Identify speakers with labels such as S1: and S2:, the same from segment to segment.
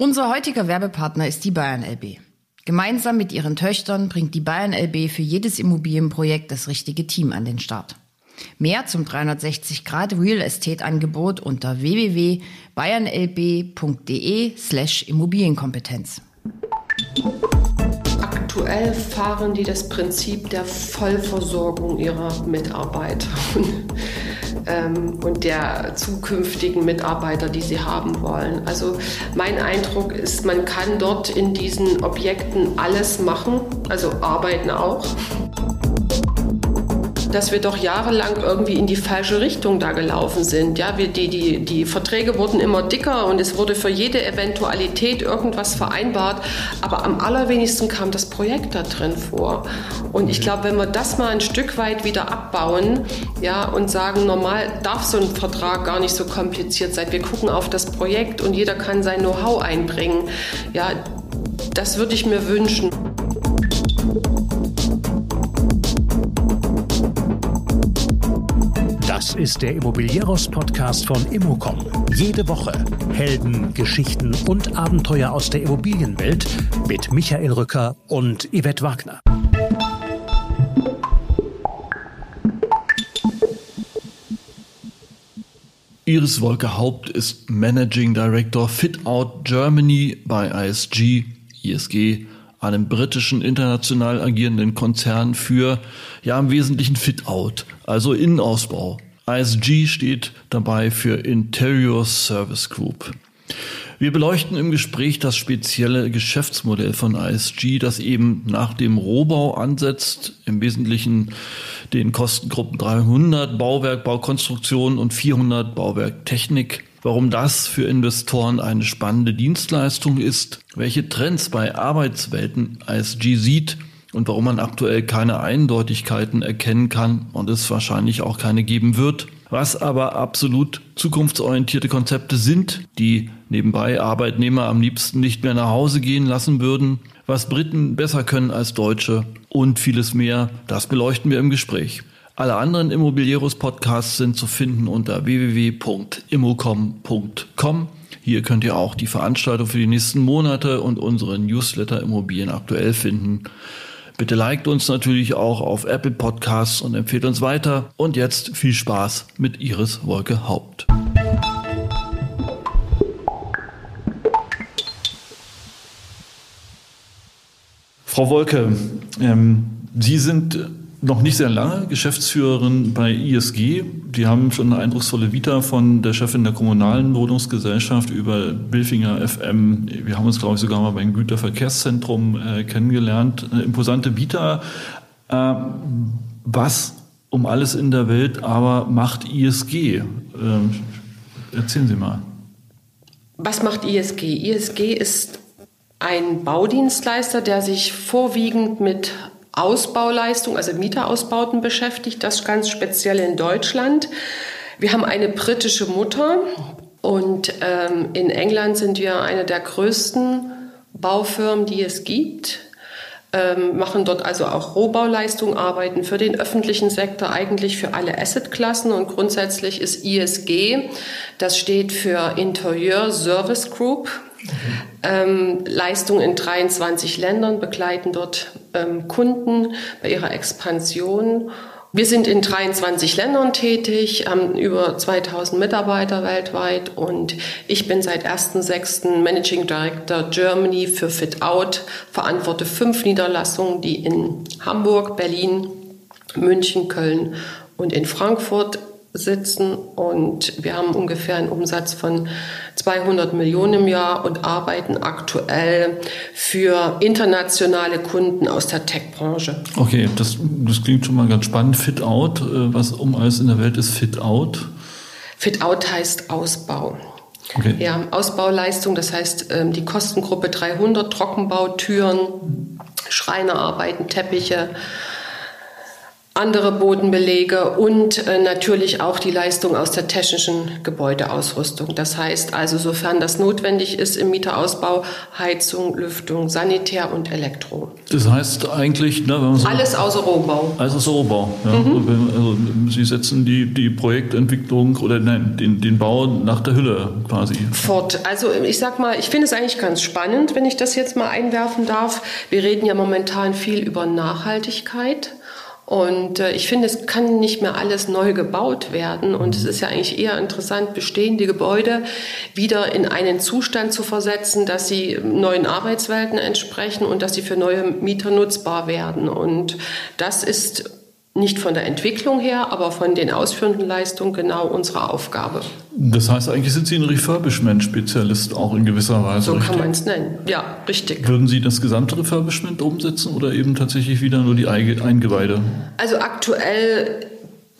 S1: Unser heutiger Werbepartner ist die Bayern LB. Gemeinsam mit ihren Töchtern bringt die Bayern LB für jedes Immobilienprojekt das richtige Team an den Start. Mehr zum 360 Grad Real Estate Angebot unter www.bayernlb.de slash Immobilienkompetenz.
S2: Aktuell fahren die das Prinzip der Vollversorgung ihrer Mitarbeiter ähm, und der zukünftigen Mitarbeiter, die sie haben wollen. Also mein Eindruck ist, man kann dort in diesen Objekten alles machen, also arbeiten auch dass wir doch jahrelang irgendwie in die falsche Richtung da gelaufen sind. Ja, wir, die, die, die Verträge wurden immer dicker und es wurde für jede Eventualität irgendwas vereinbart, aber am allerwenigsten kam das Projekt da drin vor. Und ich glaube, wenn wir das mal ein Stück weit wieder abbauen, ja, und sagen, normal darf so ein Vertrag gar nicht so kompliziert sein. Wir gucken auf das Projekt und jeder kann sein Know-how einbringen. Ja, das würde ich mir wünschen.
S3: Das ist der Immobilieros-Podcast von Immocom. Jede Woche Helden, Geschichten und Abenteuer aus der Immobilienwelt mit Michael Rücker und Yvette Wagner.
S4: Iris Wolke Haupt ist Managing Director Fit Out Germany bei ISG, ISG, einem britischen international agierenden Konzern für ja im Wesentlichen Fit Out, also Innenausbau. ISG steht dabei für Interior Service Group. Wir beleuchten im Gespräch das spezielle Geschäftsmodell von ISG, das eben nach dem Rohbau ansetzt, im Wesentlichen den Kostengruppen 300 Bauwerk, Baukonstruktion und 400 Bauwerk Technik. Warum das für Investoren eine spannende Dienstleistung ist, welche Trends bei Arbeitswelten ISG sieht und warum man aktuell keine Eindeutigkeiten erkennen kann und es wahrscheinlich auch keine geben wird. Was aber absolut zukunftsorientierte Konzepte sind, die nebenbei Arbeitnehmer am liebsten nicht mehr nach Hause gehen lassen würden, was Briten besser können als Deutsche und vieles mehr, das beleuchten wir im Gespräch. Alle anderen Immobilieros Podcasts sind zu finden unter www.immocom.com. Hier könnt ihr auch die Veranstaltung für die nächsten Monate und unseren Newsletter Immobilien aktuell finden. Bitte liked uns natürlich auch auf Apple Podcasts und empfehlt uns weiter. Und jetzt viel Spaß mit Iris Wolke Haupt. Frau Wolke, ähm, Sie sind noch nicht sehr lange Geschäftsführerin bei ISG. Die haben schon eine eindrucksvolle Vita von der Chefin der kommunalen Wohnungsgesellschaft über Bilfinger FM. Wir haben uns, glaube ich, sogar mal beim Güterverkehrszentrum äh, kennengelernt. Eine imposante Vita. Äh, was um alles in der Welt aber macht ISG? Äh, erzählen Sie mal.
S2: Was macht ISG? ISG ist ein Baudienstleister, der sich vorwiegend mit Ausbauleistung, also Mieterausbauten beschäftigt, das ganz speziell in Deutschland. Wir haben eine britische Mutter und ähm, in England sind wir eine der größten Baufirmen, die es gibt. Ähm, machen dort also auch Rohbauleistung, arbeiten für den öffentlichen Sektor, eigentlich für alle Assetklassen und grundsätzlich ist ISG, das steht für Interieur Service Group, ähm, Leistungen in 23 Ländern begleiten dort ähm, Kunden bei ihrer Expansion. Wir sind in 23 Ländern tätig, haben über 2000 Mitarbeiter weltweit und ich bin seit 1.6. Managing Director Germany für Fit Out, verantworte fünf Niederlassungen, die in Hamburg, Berlin, München, Köln und in Frankfurt sitzen und wir haben ungefähr einen Umsatz von 200 Millionen im Jahr und arbeiten aktuell für internationale Kunden aus der Tech-Branche.
S4: Okay, das, das klingt schon mal ganz spannend. Fit Out, äh, was um alles in der Welt ist Fit Out?
S2: Fit Out heißt Ausbau. Okay. Ja, Ausbauleistung, das heißt ähm, die Kostengruppe 300, Trockenbau, Türen, Schreinerarbeiten, Teppiche, andere Bodenbelege und äh, natürlich auch die Leistung aus der technischen Gebäudeausrüstung. Das heißt also, sofern das notwendig ist im Mieterausbau, Heizung, Lüftung, Sanitär und Elektro.
S4: Das heißt eigentlich,
S2: ne, wenn man so alles außer Rohbau.
S4: Alles außer Rohbau. Ja. Mhm. Also Sie setzen die, die Projektentwicklung oder nein, den, den Bau nach der Hülle quasi.
S2: Fort. Also ich sag mal, ich finde es eigentlich ganz spannend, wenn ich das jetzt mal einwerfen darf. Wir reden ja momentan viel über Nachhaltigkeit. Und äh, ich finde, es kann nicht mehr alles neu gebaut werden. Und es ist ja eigentlich eher interessant, bestehende Gebäude wieder in einen Zustand zu versetzen, dass sie neuen Arbeitswelten entsprechen und dass sie für neue Mieter nutzbar werden. Und das ist nicht von der Entwicklung her, aber von den ausführenden Leistungen genau unsere Aufgabe.
S4: Das heißt, eigentlich sind Sie ein Refurbishment-Spezialist auch in gewisser Weise.
S2: So richtig? kann man es nennen, ja, richtig.
S4: Würden Sie das gesamte Refurbishment umsetzen oder eben tatsächlich wieder nur die Eingeweide?
S2: Also aktuell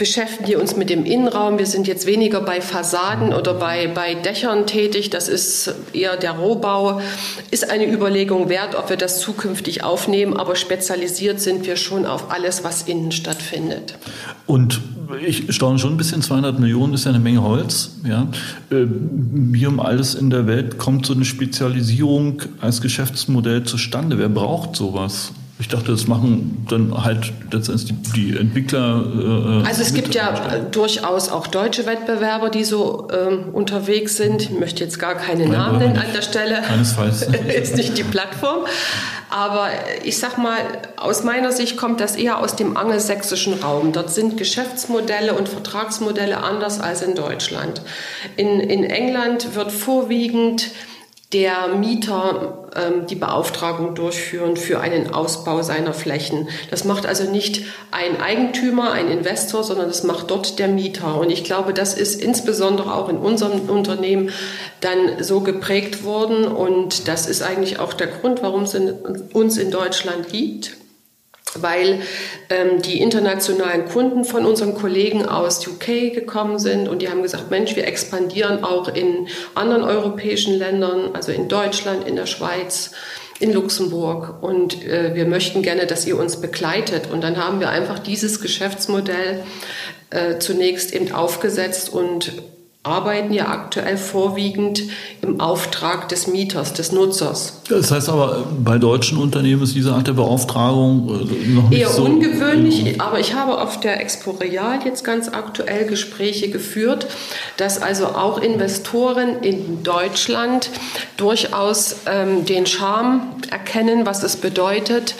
S2: beschäftigen wir uns mit dem Innenraum. Wir sind jetzt weniger bei Fassaden oder bei, bei Dächern tätig. Das ist eher der Rohbau. Ist eine Überlegung wert, ob wir das zukünftig aufnehmen. Aber spezialisiert sind wir schon auf alles, was innen stattfindet.
S4: Und ich staune schon ein bisschen, 200 Millionen ist ja eine Menge Holz. Ja. Äh, wie um alles in der Welt kommt so eine Spezialisierung als Geschäftsmodell zustande? Wer braucht sowas? Ich dachte, das machen dann halt letztendlich die, die Entwickler.
S2: Äh, also es gibt ja durchaus auch deutsche Wettbewerber, die so ähm, unterwegs sind. Ich möchte jetzt gar keine Nein, Namen nennen an der Stelle.
S4: Keinesfalls.
S2: ist nicht die Plattform. Aber ich sag mal, aus meiner Sicht kommt das eher aus dem angelsächsischen Raum. Dort sind Geschäftsmodelle und Vertragsmodelle anders als in Deutschland. In, in England wird vorwiegend der Mieter ähm, die Beauftragung durchführen für einen Ausbau seiner Flächen. Das macht also nicht ein Eigentümer, ein Investor, sondern das macht dort der Mieter. Und ich glaube, das ist insbesondere auch in unserem Unternehmen dann so geprägt worden. Und das ist eigentlich auch der Grund, warum es uns in Deutschland gibt weil ähm, die internationalen Kunden von unseren Kollegen aus UK gekommen sind und die haben gesagt, Mensch, wir expandieren auch in anderen europäischen Ländern, also in Deutschland, in der Schweiz, in Luxemburg und äh, wir möchten gerne, dass ihr uns begleitet. Und dann haben wir einfach dieses Geschäftsmodell äh, zunächst eben aufgesetzt und arbeiten ja aktuell vorwiegend im Auftrag des Mieters, des Nutzers.
S4: Das heißt aber, bei deutschen Unternehmen ist diese Art der Beauftragung äh, noch nicht
S2: Eher
S4: so
S2: ungewöhnlich, aber ich habe auf der Expo Real jetzt ganz aktuell Gespräche geführt, dass also auch Investoren in Deutschland durchaus ähm, den Charme erkennen, was es bedeutet,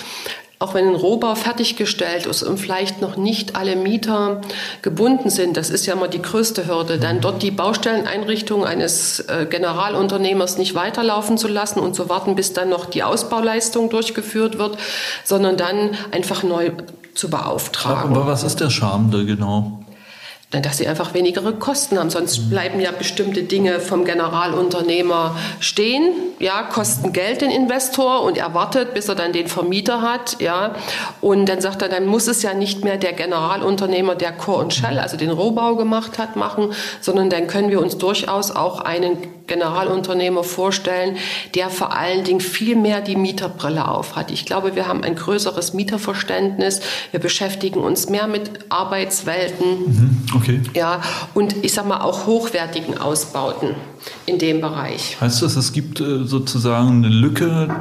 S2: auch wenn ein Rohbau fertiggestellt ist und vielleicht noch nicht alle Mieter gebunden sind, das ist ja immer die größte Hürde, dann dort die Baustelleneinrichtung eines äh, Generalunternehmers nicht weiterlaufen zu lassen und zu warten, bis dann noch die Ausbauleistung durchgeführt wird, sondern dann einfach neu zu beauftragen.
S4: Aber was ist der Charme da genau?
S2: Dass sie einfach weniger Kosten haben. Sonst bleiben ja bestimmte Dinge vom Generalunternehmer stehen, ja, kosten Geld den Investor und er wartet, bis er dann den Vermieter hat, ja. Und dann sagt er, dann muss es ja nicht mehr der Generalunternehmer, der Core und Shell, also den Rohbau gemacht hat, machen, sondern dann können wir uns durchaus auch einen Generalunternehmer vorstellen, der vor allen Dingen viel mehr die Mieterbrille aufhat. Ich glaube, wir haben ein größeres Mieterverständnis. Wir beschäftigen uns mehr mit Arbeitswelten.
S4: Mhm, okay.
S2: Ja, und ich sag mal auch hochwertigen Ausbauten in dem Bereich.
S4: Heißt das, es gibt äh, sozusagen eine Lücke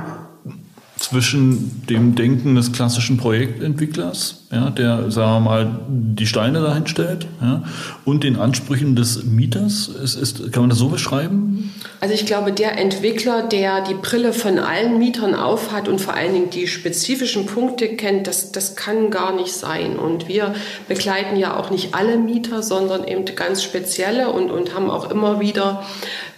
S4: zwischen dem Denken des klassischen Projektentwicklers, ja, der, sagen wir mal, die Steine dahin stellt, ja, und den Ansprüchen des Mieters? Ist, ist, kann man das so beschreiben?
S2: Also ich glaube, der Entwickler, der die Brille von allen Mietern aufhat und vor allen Dingen die spezifischen Punkte kennt, das, das kann gar nicht sein. Und wir begleiten ja auch nicht alle Mieter, sondern eben ganz spezielle und, und haben auch immer wieder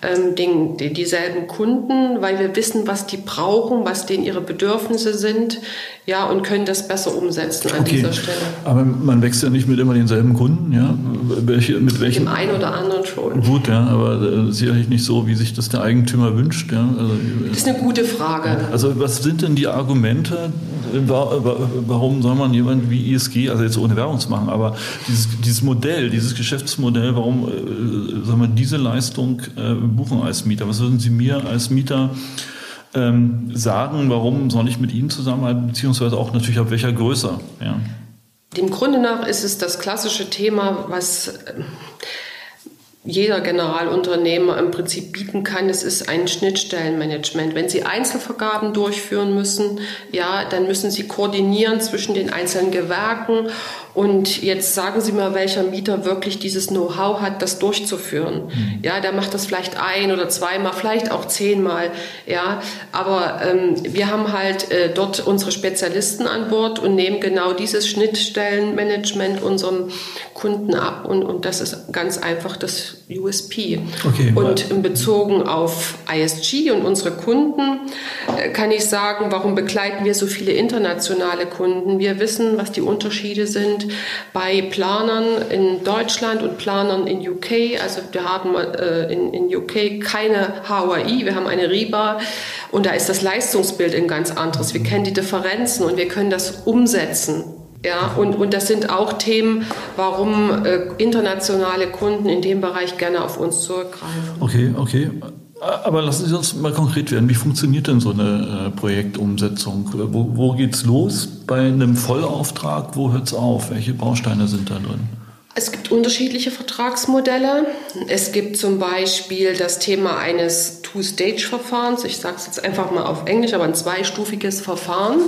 S2: ähm, den, die, dieselben Kunden, weil wir wissen, was die brauchen, was denen ihre Bedürfnisse sind, ja, und können das besser umsetzen an okay. dieser Stelle.
S4: Aber man wächst ja nicht mit immer denselben Kunden, ja?
S2: Welche, mit welchen? Dem einen oder anderen schon.
S4: Gut, ja, aber äh, sicherlich nicht so, wie sich das der Eigentümer wünscht, ja.
S2: Also, das ist eine gute Frage.
S4: Also was sind denn die Argumente, warum soll man jemand wie ISG, also jetzt ohne Werbung zu machen, aber dieses, dieses Modell, dieses Geschäftsmodell, warum äh, soll man diese Leistung äh, buchen als Mieter? Was würden Sie mir als Mieter ähm, sagen, warum soll ich mit Ihnen zusammenarbeiten, beziehungsweise auch natürlich ab welcher Größe? Ja.
S2: Dem Grunde nach ist es das klassische Thema, was jeder Generalunternehmer im Prinzip bieten kann, es ist ein Schnittstellenmanagement. Wenn Sie Einzelvergaben durchführen müssen, ja, dann müssen Sie koordinieren zwischen den einzelnen Gewerken und jetzt sagen Sie mal, welcher Mieter wirklich dieses Know-how hat, das durchzuführen. Mhm. Ja, der macht das vielleicht ein oder zweimal, vielleicht auch zehnmal. Ja, aber ähm, wir haben halt äh, dort unsere Spezialisten an Bord und nehmen genau dieses Schnittstellenmanagement unserem Kunden ab und, und das ist ganz einfach das USP. Okay, und in bezogen auf ISG und unsere Kunden äh, kann ich sagen, warum begleiten wir so viele internationale Kunden? Wir wissen, was die Unterschiede sind bei Planern in Deutschland und Planern in UK. Also wir haben äh, in, in UK keine HOI, wir haben eine RIBA und da ist das Leistungsbild ein ganz anderes. Wir kennen die Differenzen und wir können das umsetzen ja, und, und das sind auch Themen, warum äh, internationale Kunden in dem Bereich gerne auf uns zurückgreifen.
S4: Okay, okay. Aber lassen Sie uns mal konkret werden. Wie funktioniert denn so eine äh, Projektumsetzung? Wo, wo geht's los bei einem Vollauftrag? Wo hört's auf? Welche Bausteine sind da drin?
S2: Es gibt unterschiedliche Vertragsmodelle. Es gibt zum Beispiel das Thema eines Two-Stage-Verfahrens. Ich sage es jetzt einfach mal auf Englisch, aber ein zweistufiges Verfahren.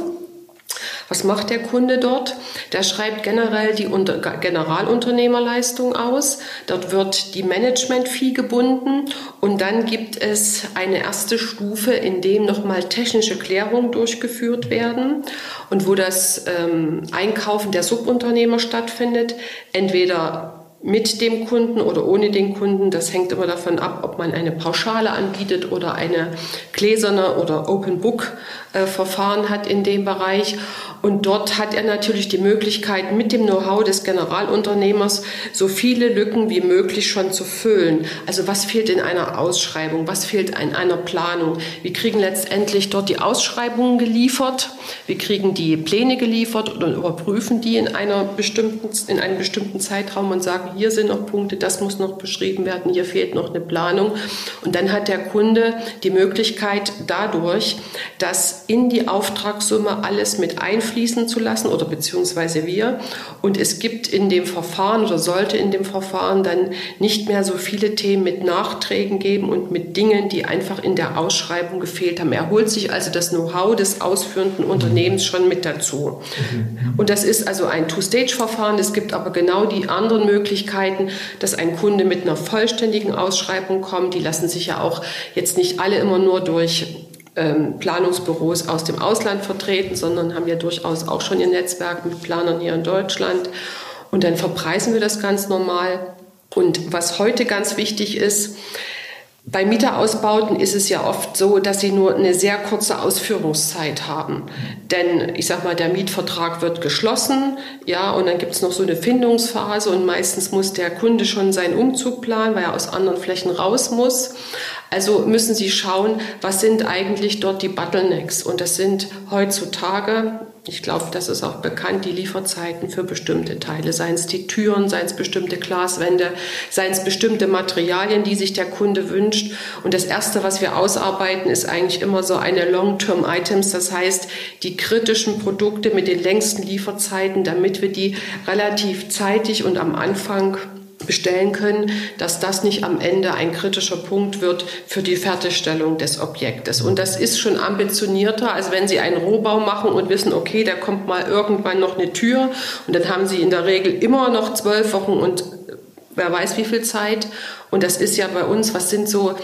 S2: Was macht der Kunde dort? Der schreibt generell die Unter Generalunternehmerleistung aus. Dort wird die Management-Fee gebunden und dann gibt es eine erste Stufe, in dem nochmal technische Klärungen durchgeführt werden und wo das ähm, Einkaufen der Subunternehmer stattfindet. Entweder mit dem Kunden oder ohne den Kunden. Das hängt immer davon ab, ob man eine Pauschale anbietet oder eine gläserne oder Open Book äh, Verfahren hat in dem Bereich. Und dort hat er natürlich die Möglichkeit, mit dem Know-how des Generalunternehmers so viele Lücken wie möglich schon zu füllen. Also was fehlt in einer Ausschreibung? Was fehlt in einer Planung? Wir kriegen letztendlich dort die Ausschreibungen geliefert. Wir kriegen die Pläne geliefert und überprüfen die in, einer bestimmten, in einem bestimmten Zeitraum und sagen, hier sind noch Punkte, das muss noch beschrieben werden, hier fehlt noch eine Planung. Und dann hat der Kunde die Möglichkeit dadurch, dass in die Auftragssumme alles mit einfließen zu lassen oder beziehungsweise wir. Und es gibt in dem Verfahren oder sollte in dem Verfahren dann nicht mehr so viele Themen mit Nachträgen geben und mit Dingen, die einfach in der Ausschreibung gefehlt haben. Er holt sich also das Know-how des ausführenden Unternehmens schon mit dazu. Und das ist also ein Two-Stage-Verfahren. Es gibt aber genau die anderen Möglichkeiten, dass ein Kunde mit einer vollständigen Ausschreibung kommt. Die lassen sich ja auch jetzt nicht alle immer nur durch ähm, Planungsbüros aus dem Ausland vertreten, sondern haben ja durchaus auch schon ihr Netzwerk mit Planern hier in Deutschland. Und dann verpreisen wir das ganz normal. Und was heute ganz wichtig ist, bei Mieterausbauten ist es ja oft so, dass sie nur eine sehr kurze Ausführungszeit haben. Denn ich sag mal, der Mietvertrag wird geschlossen, ja, und dann gibt es noch so eine Findungsphase und meistens muss der Kunde schon seinen Umzug planen, weil er aus anderen Flächen raus muss. Also müssen Sie schauen, was sind eigentlich dort die Bottlenecks? Und das sind heutzutage, ich glaube, das ist auch bekannt, die Lieferzeiten für bestimmte Teile, seien es die Türen, seien es bestimmte Glaswände, seien es bestimmte Materialien, die sich der Kunde wünscht. Und das Erste, was wir ausarbeiten, ist eigentlich immer so eine Long-Term-Items, das heißt die kritischen Produkte mit den längsten Lieferzeiten, damit wir die relativ zeitig und am Anfang bestellen können, dass das nicht am Ende ein kritischer Punkt wird für die Fertigstellung des Objektes. Und das ist schon ambitionierter, als wenn Sie einen Rohbau machen und wissen, okay, da kommt mal irgendwann noch eine Tür und dann haben Sie in der Regel immer noch zwölf Wochen und wer weiß wie viel Zeit. Und das ist ja bei uns, was sind so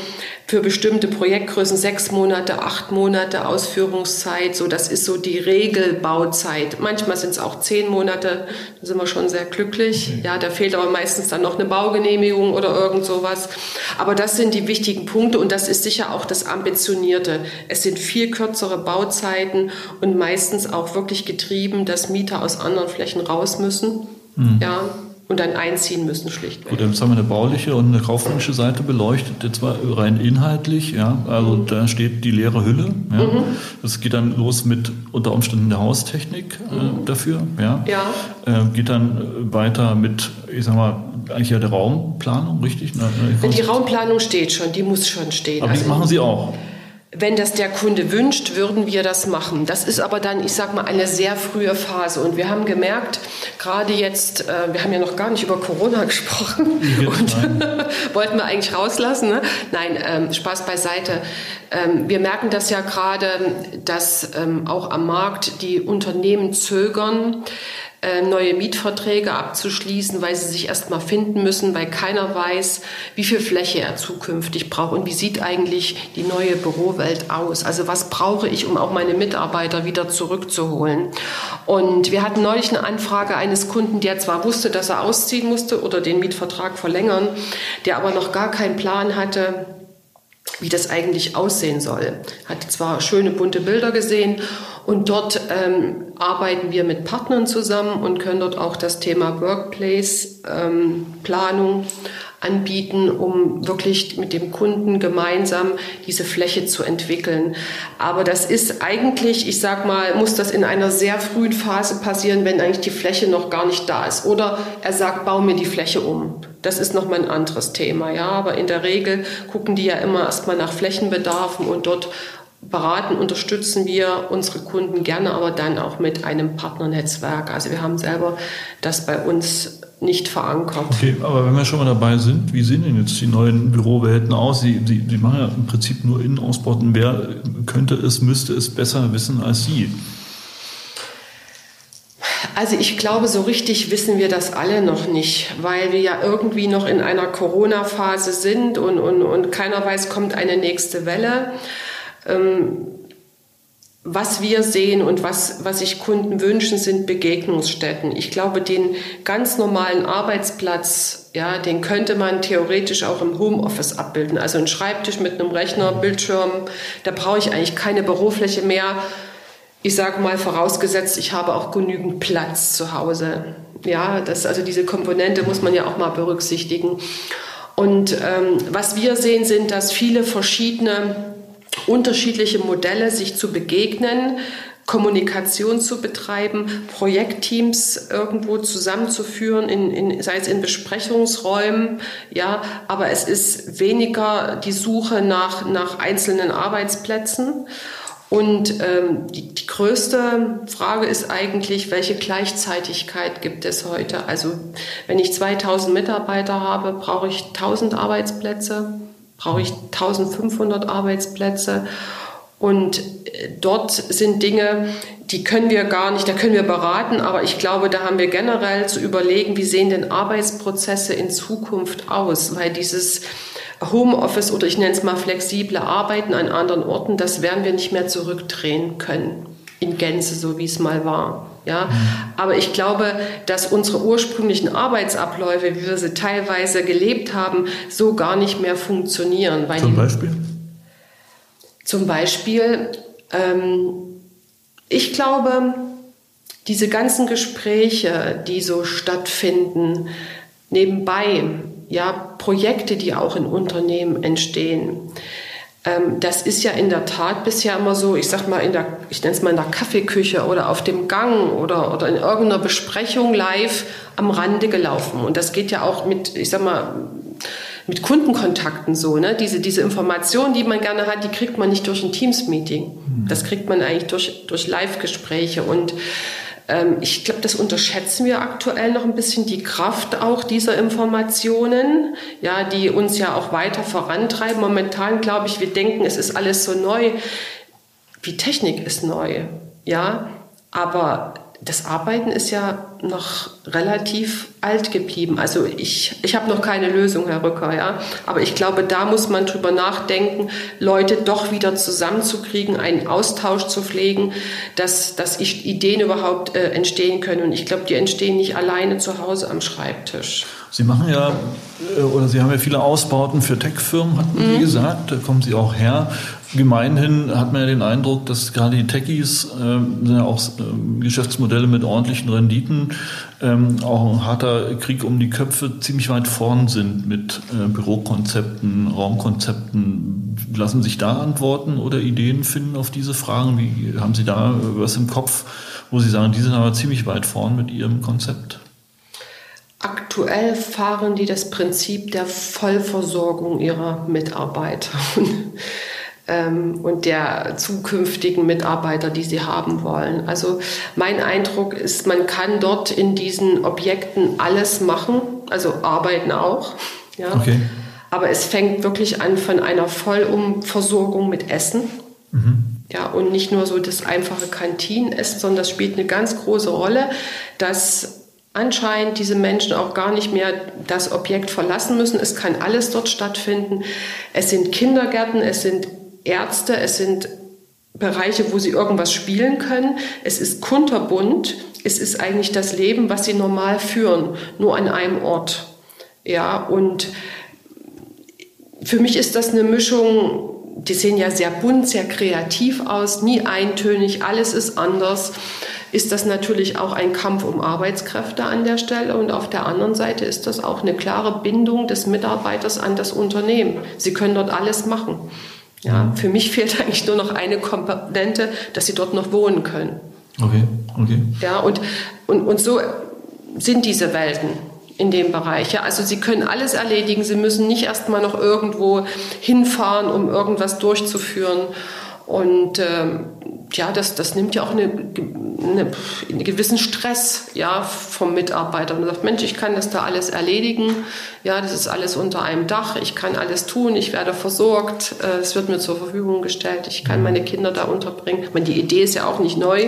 S2: für bestimmte Projektgrößen sechs Monate, acht Monate Ausführungszeit. So, das ist so die Regelbauzeit. Manchmal sind es auch zehn Monate. Da sind wir schon sehr glücklich. Okay. Ja, da fehlt aber meistens dann noch eine Baugenehmigung oder irgend sowas. Aber das sind die wichtigen Punkte und das ist sicher auch das Ambitionierte. Es sind viel kürzere Bauzeiten und meistens auch wirklich getrieben, dass Mieter aus anderen Flächen raus müssen. Mhm. Ja, und dann einziehen müssen schlichtweg.
S4: Gut, jetzt haben wir eine bauliche und eine kaufmännische Seite beleuchtet, jetzt mal rein inhaltlich, ja, also mhm. da steht die leere Hülle, ja. Mhm. Das geht dann los mit unter Umständen der Haustechnik äh, mhm. dafür, ja.
S2: ja.
S4: Äh, geht dann weiter mit, ich sag mal, eigentlich ja der Raumplanung, richtig?
S2: Na, die Raumplanung steht schon, die muss schon stehen.
S4: Aber also, die machen Sie auch?
S2: Wenn das der Kunde wünscht, würden wir das machen. Das ist aber dann, ich sag mal, eine sehr frühe Phase. Und wir haben gemerkt, gerade jetzt, äh, wir haben ja noch gar nicht über Corona gesprochen und wollten wir eigentlich rauslassen. Ne? Nein, ähm, Spaß beiseite. Ähm, wir merken das ja gerade, dass ähm, auch am Markt die Unternehmen zögern neue Mietverträge abzuschließen, weil sie sich erst mal finden müssen, weil keiner weiß, wie viel Fläche er zukünftig braucht und wie sieht eigentlich die neue Bürowelt aus. Also was brauche ich, um auch meine Mitarbeiter wieder zurückzuholen. Und wir hatten neulich eine Anfrage eines Kunden, der zwar wusste, dass er ausziehen musste oder den Mietvertrag verlängern, der aber noch gar keinen Plan hatte, wie das eigentlich aussehen soll. Hat zwar schöne bunte Bilder gesehen und dort ähm, arbeiten wir mit Partnern zusammen und können dort auch das Thema Workplace ähm, anbieten, um wirklich mit dem Kunden gemeinsam diese Fläche zu entwickeln. Aber das ist eigentlich, ich sag mal, muss das in einer sehr frühen Phase passieren, wenn eigentlich die Fläche noch gar nicht da ist. Oder er sagt, bau mir die Fläche um. Das ist nochmal ein anderes Thema, ja. Aber in der Regel gucken die ja immer erstmal nach Flächenbedarfen und dort beraten, unterstützen wir unsere Kunden gerne, aber dann auch mit einem Partnernetzwerk. Also wir haben selber das bei uns nicht verankert.
S4: Okay, aber wenn wir schon mal dabei sind, wie sehen denn jetzt die neuen Bürowelten aus? Sie, Sie, Sie machen ja im Prinzip nur Innenausbauten. Wer könnte es, müsste es besser wissen als Sie?
S2: Also ich glaube, so richtig wissen wir das alle noch nicht, weil wir ja irgendwie noch in einer Corona-Phase sind und, und, und keiner weiß, kommt eine nächste Welle. Ähm, was wir sehen und was, was sich Kunden wünschen, sind Begegnungsstätten. Ich glaube, den ganz normalen Arbeitsplatz, ja, den könnte man theoretisch auch im Homeoffice abbilden. Also ein Schreibtisch mit einem Rechner, Bildschirm, da brauche ich eigentlich keine Bürofläche mehr. Ich sage mal vorausgesetzt, ich habe auch genügend Platz zu Hause. Ja, das, also diese Komponente muss man ja auch mal berücksichtigen. Und ähm, was wir sehen, sind, dass viele verschiedene unterschiedliche Modelle sich zu begegnen, Kommunikation zu betreiben, Projektteams irgendwo zusammenzuführen, in, in, sei es in Besprechungsräumen, ja, aber es ist weniger die Suche nach, nach einzelnen Arbeitsplätzen. Und ähm, die, die größte Frage ist eigentlich, welche Gleichzeitigkeit gibt es heute? Also wenn ich 2000 Mitarbeiter habe, brauche ich 1000 Arbeitsplätze brauche ich 1500 Arbeitsplätze. Und äh, dort sind Dinge, die können wir gar nicht, da können wir beraten, aber ich glaube, da haben wir generell zu überlegen, wie sehen denn Arbeitsprozesse in Zukunft aus, weil dieses Homeoffice oder ich nenne es mal flexible Arbeiten an anderen Orten, das werden wir nicht mehr zurückdrehen können in Gänze, so wie es mal war. Ja, aber ich glaube, dass unsere ursprünglichen Arbeitsabläufe, wie wir sie teilweise gelebt haben, so gar nicht mehr funktionieren.
S4: zum Beispiel?
S2: Zum Beispiel, ähm, ich glaube, diese ganzen Gespräche, die so stattfinden, nebenbei, ja, Projekte, die auch in Unternehmen entstehen, das ist ja in der Tat bisher immer so, ich sag mal, in der, ich nenne es mal in der Kaffeeküche oder auf dem Gang oder, oder in irgendeiner Besprechung live am Rande gelaufen. Und das geht ja auch mit, ich sag mal, mit Kundenkontakten so, ne? Diese, diese Informationen, die man gerne hat, die kriegt man nicht durch ein Teams-Meeting. Mhm. Das kriegt man eigentlich durch, durch Live-Gespräche. Und ähm, ich glaube, das unterschätzen wir aktuell noch ein bisschen, die Kraft auch dieser Informationen, ja, die uns ja auch weiter vorantreiben. Momentan glaube ich, wir denken, es ist alles so neu. Die Technik ist neu, ja, aber das Arbeiten ist ja noch relativ alt geblieben. Also ich, ich habe noch keine Lösung, Herr Rücker, ja. Aber ich glaube, da muss man drüber nachdenken, Leute doch wieder zusammenzukriegen, einen Austausch zu pflegen, dass, dass Ideen überhaupt äh, entstehen können. Und ich glaube, die entstehen nicht alleine zu Hause am Schreibtisch.
S4: Sie machen ja, äh, oder Sie haben ja viele Ausbauten für Tech-Firmen, hatten Sie mhm. gesagt, da kommen Sie auch her. Gemeinhin hat man ja den Eindruck, dass gerade die Techies äh, sind ja auch äh, Geschäftsmodelle mit ordentlichen Renditen, ähm, auch ein harter Krieg um die Köpfe, ziemlich weit vorn sind mit äh, Bürokonzepten, Raumkonzepten. Lassen sich da Antworten oder Ideen finden auf diese Fragen? Wie haben Sie da was im Kopf, wo Sie sagen, die sind aber ziemlich weit vorn mit Ihrem Konzept?
S2: Aktuell fahren die das Prinzip der Vollversorgung ihrer Mitarbeiter. Ähm, und der zukünftigen Mitarbeiter, die sie haben wollen. Also mein Eindruck ist, man kann dort in diesen Objekten alles machen, also arbeiten auch. Ja. Okay. Aber es fängt wirklich an von einer Vollumversorgung mit Essen. Mhm. Ja, und nicht nur so das einfache Kantinenessen, sondern das spielt eine ganz große Rolle, dass anscheinend diese Menschen auch gar nicht mehr das Objekt verlassen müssen. Es kann alles dort stattfinden. Es sind Kindergärten, es sind Ärzte, es sind Bereiche, wo sie irgendwas spielen können. Es ist kunterbunt. Es ist eigentlich das Leben, was sie normal führen, nur an einem Ort. Ja, und für mich ist das eine Mischung, die sehen ja sehr bunt, sehr kreativ aus, nie eintönig, alles ist anders. Ist das natürlich auch ein Kampf um Arbeitskräfte an der Stelle und auf der anderen Seite ist das auch eine klare Bindung des Mitarbeiters an das Unternehmen. Sie können dort alles machen. Ja, für mich fehlt eigentlich nur noch eine Komponente, dass sie dort noch wohnen können.
S4: Okay, okay.
S2: Ja, und, und, und so sind diese Welten in dem Bereich. Ja, also Sie können alles erledigen. Sie müssen nicht erst mal noch irgendwo hinfahren, um irgendwas durchzuführen. Und ähm, ja, das, das nimmt ja auch eine, eine, einen gewissen Stress ja, vom Mitarbeiter. Und er sagt, Mensch, ich kann das da alles erledigen. Ja, das ist alles unter einem Dach. Ich kann alles tun. Ich werde versorgt. Äh, es wird mir zur Verfügung gestellt. Ich kann meine Kinder da unterbringen. Ich meine, die Idee ist ja auch nicht neu.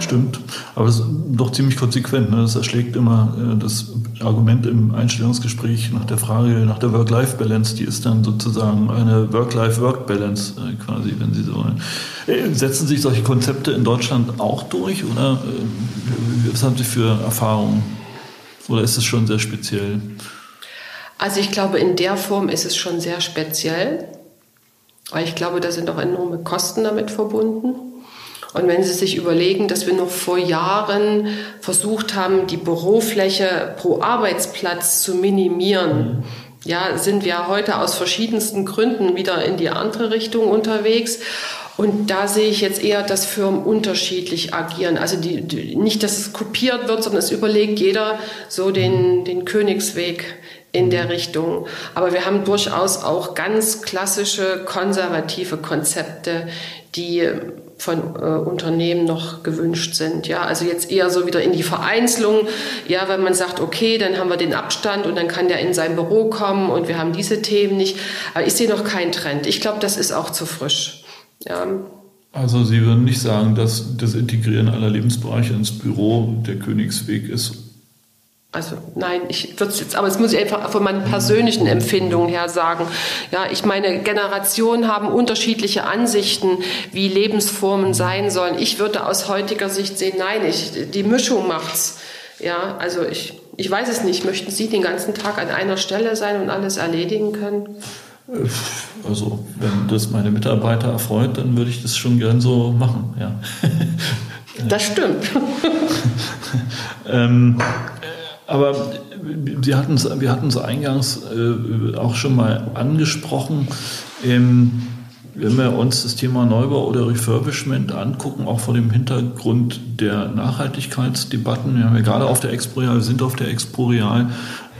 S4: Stimmt, aber es ist doch ziemlich konsequent. Ne? Das erschlägt immer äh, das Argument im Einstellungsgespräch nach der Frage nach der Work-Life-Balance. Die ist dann sozusagen eine Work-Life-Work-Balance äh, quasi, wenn Sie so wollen. Äh, setzen sich solche Konzepte in Deutschland auch durch oder äh, was haben Sie für Erfahrungen? Oder ist es schon sehr speziell?
S2: Also ich glaube, in der Form ist es schon sehr speziell, weil ich glaube, da sind auch enorme Kosten damit verbunden. Und wenn Sie sich überlegen, dass wir noch vor Jahren versucht haben, die Bürofläche pro Arbeitsplatz zu minimieren, ja, sind wir heute aus verschiedensten Gründen wieder in die andere Richtung unterwegs. Und da sehe ich jetzt eher, dass Firmen unterschiedlich agieren. Also die, die, nicht, dass es kopiert wird, sondern es überlegt jeder so den, den Königsweg in der Richtung. Aber wir haben durchaus auch ganz klassische konservative Konzepte, die von äh, Unternehmen noch gewünscht sind. Ja, also jetzt eher so wieder in die Vereinzelung. Ja, wenn man sagt, okay, dann haben wir den Abstand und dann kann der in sein Büro kommen und wir haben diese Themen nicht. Aber ich sehe noch keinen Trend. Ich glaube, das ist auch zu frisch. Ja.
S4: Also Sie würden nicht sagen, dass das Integrieren aller Lebensbereiche ins Büro der Königsweg ist
S2: also nein, ich würde es jetzt, aber es muss ich einfach von meinen persönlichen Empfindungen her sagen. Ja, ich meine, Generationen haben unterschiedliche Ansichten, wie Lebensformen sein sollen. Ich würde aus heutiger Sicht sehen, nein, ich, die Mischung macht's. Ja, also ich, ich weiß es nicht. Möchten Sie den ganzen Tag an einer Stelle sein und alles erledigen können?
S4: Also, wenn das meine Mitarbeiter erfreut, dann würde ich das schon gern so machen, ja.
S2: Das stimmt.
S4: ähm, aber wir hatten es eingangs äh, auch schon mal angesprochen. Ähm, wenn wir uns das Thema Neubau oder Refurbishment angucken, auch vor dem Hintergrund der Nachhaltigkeitsdebatten, wir haben ja gerade auf der Expo Real, sind auf der Expo Real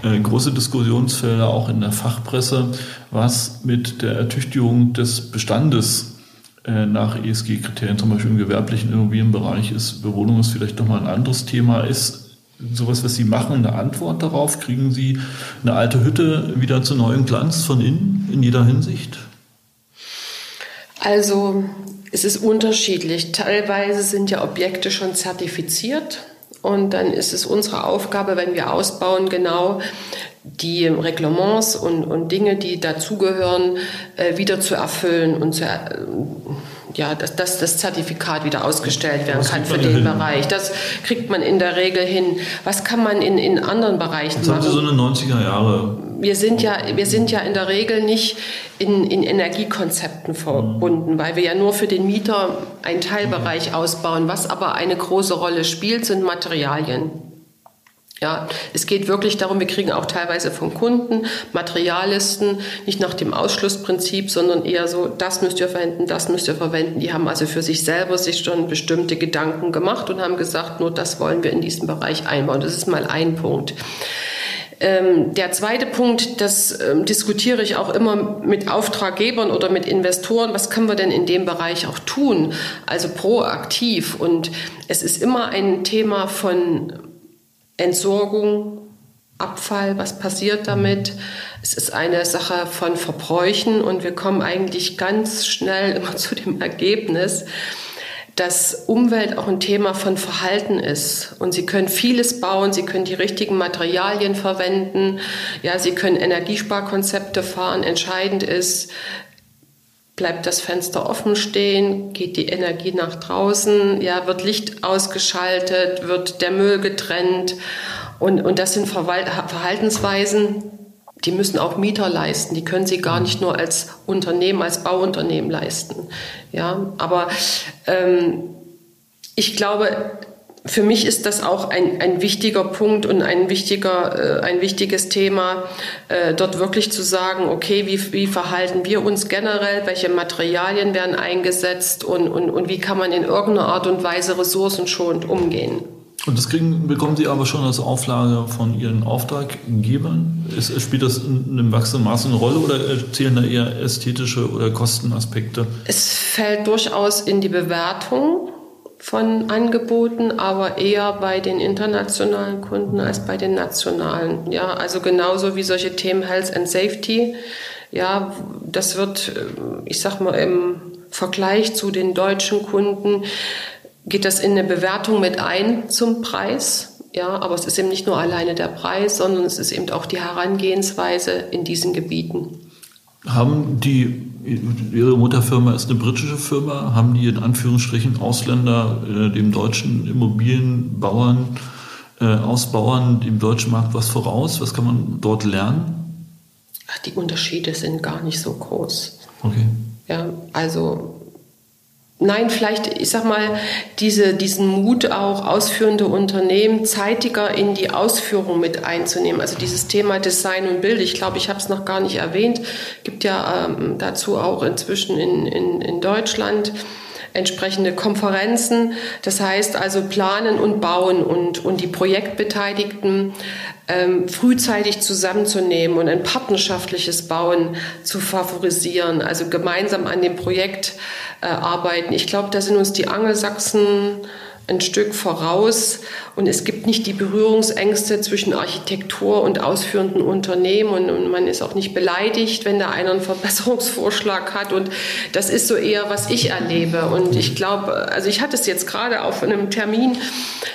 S4: äh, große Diskussionsfelder auch in der Fachpresse, was mit der Ertüchtigung des Bestandes äh, nach ESG-Kriterien, zum Beispiel im gewerblichen Immobilienbereich ist. Bewohnung ist vielleicht nochmal ein anderes Thema, ist sowas, was Sie machen, eine Antwort darauf? Kriegen Sie eine alte Hütte wieder zu neuem Glanz von innen in jeder Hinsicht?
S2: Also es ist unterschiedlich. Teilweise sind ja Objekte schon zertifiziert und dann ist es unsere Aufgabe, wenn wir ausbauen, genau die Reglements und, und Dinge, die dazugehören, äh, wieder zu erfüllen und zu, äh, ja, dass, dass das Zertifikat wieder ausgestellt werden kann für den Bereich. Das kriegt man in der Regel hin. Was kann man in, in anderen Bereichen Jetzt machen?
S4: Haben Sie so eine 90er Jahre.
S2: Wir sind ja, wir sind ja in der Regel nicht in, in Energiekonzepten verbunden, mhm. weil wir ja nur für den Mieter einen Teilbereich ausbauen. Was aber eine große Rolle spielt, sind Materialien. Ja, es geht wirklich darum, wir kriegen auch teilweise von Kunden Materiallisten, nicht nach dem Ausschlussprinzip, sondern eher so, das müsst ihr verwenden, das müsst ihr verwenden. Die haben also für sich selber sich schon bestimmte Gedanken gemacht und haben gesagt, nur das wollen wir in diesem Bereich einbauen. Das ist mal ein Punkt. Ähm, der zweite Punkt, das ähm, diskutiere ich auch immer mit Auftraggebern oder mit Investoren. Was können wir denn in dem Bereich auch tun? Also proaktiv. Und es ist immer ein Thema von Entsorgung, Abfall, was passiert damit. Es ist eine Sache von Verbräuchen und wir kommen eigentlich ganz schnell immer zu dem Ergebnis, dass Umwelt auch ein Thema von Verhalten ist. Und Sie können vieles bauen, Sie können die richtigen Materialien verwenden, ja, Sie können Energiesparkonzepte fahren. Entscheidend ist, bleibt das Fenster offen stehen, geht die Energie nach draußen, ja, wird Licht ausgeschaltet, wird der Müll getrennt. Und, und das sind Verhaltensweisen, die müssen auch Mieter leisten. Die können sie gar nicht nur als Unternehmen, als Bauunternehmen leisten. Ja, aber ähm, ich glaube, für mich ist das auch ein, ein wichtiger Punkt und ein, wichtiger, äh, ein wichtiges Thema, äh, dort wirklich zu sagen, okay, wie, wie verhalten wir uns generell, welche Materialien werden eingesetzt und, und, und wie kann man in irgendeiner Art und Weise ressourcenschonend umgehen.
S4: Und das kriegen, bekommen Sie aber schon als Auflage von Ihren Auftraggebern? Ist, spielt das in einem wachsenden Maße eine Rolle oder zählen da eher ästhetische oder Kostenaspekte?
S2: Es fällt durchaus in die Bewertung von Angeboten, aber eher bei den internationalen Kunden als bei den nationalen. Ja, also genauso wie solche Themen Health and Safety. Ja, das wird, ich sag mal, im Vergleich zu den deutschen Kunden geht das in eine Bewertung mit ein zum Preis. Ja, aber es ist eben nicht nur alleine der Preis, sondern es ist eben auch die Herangehensweise in diesen Gebieten.
S4: Haben die, Ihre Mutterfirma ist eine britische Firma, haben die in Anführungsstrichen Ausländer äh, dem deutschen Immobilienbauern, äh, Ausbauern, dem deutschen Markt was voraus? Was kann man dort lernen?
S2: Ach, die Unterschiede sind gar nicht so groß.
S4: Okay.
S2: Ja, also Nein, vielleicht, ich sag mal, diese, diesen Mut auch ausführende Unternehmen zeitiger in die Ausführung mit einzunehmen. Also dieses Thema Design und Bild, ich glaube, ich habe es noch gar nicht erwähnt, gibt ja ähm, dazu auch inzwischen in, in, in Deutschland entsprechende Konferenzen. Das heißt also planen und bauen und, und die Projektbeteiligten ähm, frühzeitig zusammenzunehmen und ein partnerschaftliches Bauen zu favorisieren, also gemeinsam an dem Projekt äh, arbeiten. Ich glaube, da sind uns die Angelsachsen ein Stück voraus. Und es gibt nicht die Berührungsängste zwischen Architektur und ausführenden Unternehmen. Und, und, man ist auch nicht beleidigt, wenn da einer einen Verbesserungsvorschlag hat. Und das ist so eher, was ich erlebe. Und ich glaube, also ich hatte es jetzt gerade auf einem Termin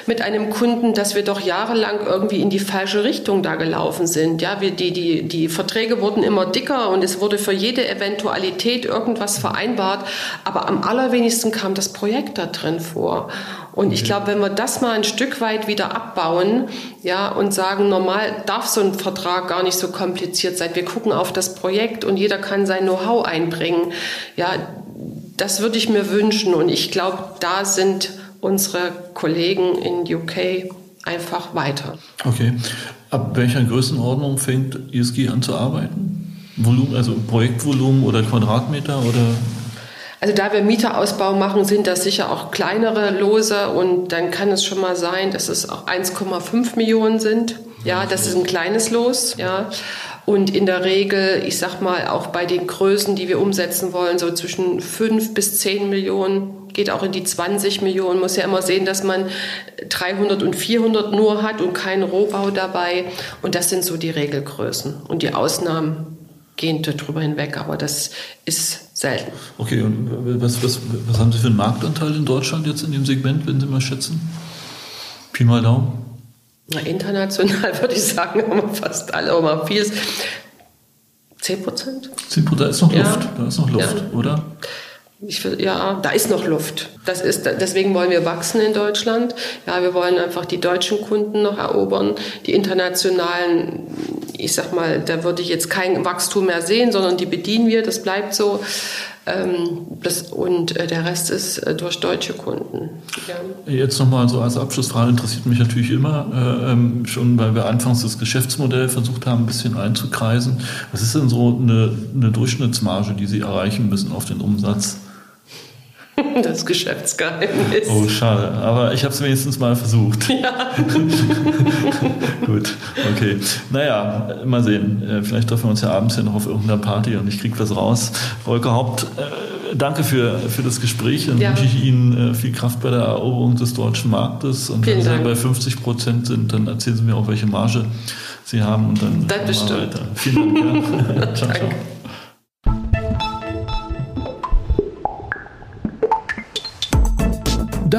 S2: mit einem Kunden, dass wir doch jahrelang irgendwie in die falsche Richtung da gelaufen sind. Ja, wir, die, die, die Verträge wurden immer dicker und es wurde für jede Eventualität irgendwas vereinbart, aber am allerwenigsten kam das Projekt da drin vor. Ich glaube, wenn wir das mal ein Stück weit wieder abbauen, ja, und sagen, normal darf so ein Vertrag gar nicht so kompliziert sein. Wir gucken auf das Projekt und jeder kann sein Know-how einbringen. Ja, das würde ich mir wünschen. Und ich glaube, da sind unsere Kollegen in UK einfach weiter.
S4: Okay. Ab welcher Größenordnung fängt ESG an zu arbeiten? Volumen, also Projektvolumen oder Quadratmeter oder
S2: also da wir Mieterausbau machen, sind das sicher auch kleinere Lose und dann kann es schon mal sein, dass es auch 1,5 Millionen sind. Ja, das ist ein kleines Los, ja. Und in der Regel, ich sag mal, auch bei den Größen, die wir umsetzen wollen, so zwischen 5 bis 10 Millionen, geht auch in die 20 Millionen. Muss ja immer sehen, dass man 300 und 400 nur hat und keinen Rohbau dabei. Und das sind so die Regelgrößen. Und die Ausnahmen gehen darüber hinweg, aber das ist selten.
S4: Okay, und was, was, was haben Sie für einen Marktanteil in Deutschland jetzt in dem Segment, wenn Sie mal schätzen? Pi mal Daumen?
S2: Na, international würde ich sagen, haben wir fast alle, aber viel. 10 Prozent?
S4: 10 Prozent, da ist noch Luft, da ist noch Luft, ja. oder?
S2: Ich, ja, da ist noch Luft. Das ist, deswegen wollen wir wachsen in Deutschland. Ja, wir wollen einfach die deutschen Kunden noch erobern. Die internationalen, ich sag mal, da würde ich jetzt kein Wachstum mehr sehen, sondern die bedienen wir. Das bleibt so. Ähm, das, und äh, der Rest ist äh, durch deutsche Kunden.
S4: Ja. Jetzt nochmal so als Abschlussfrage interessiert mich natürlich immer, äh, ähm, schon weil wir anfangs das Geschäftsmodell versucht haben, ein bisschen einzukreisen. Was ist denn so eine, eine Durchschnittsmarge, die Sie erreichen müssen auf den Umsatz?
S2: das Geschäftsgeheimnis.
S4: Oh, schade. Aber ich habe es wenigstens mal versucht. Ja. Gut, okay. Naja, mal sehen. Äh, vielleicht treffen wir uns ja abends ja noch auf irgendeiner Party und ich kriege was raus. Volker Haupt, äh, danke für, für das Gespräch. Dann ja. wünsche ich Ihnen äh, viel Kraft bei der Eroberung des deutschen Marktes. Und Vielen wenn Sie Dank. bei 50 Prozent sind, dann erzählen Sie mir auch, welche Marge Sie haben und dann
S2: das bestimmt.
S4: weiter. Vielen Dank. Ja. ciao, ciao.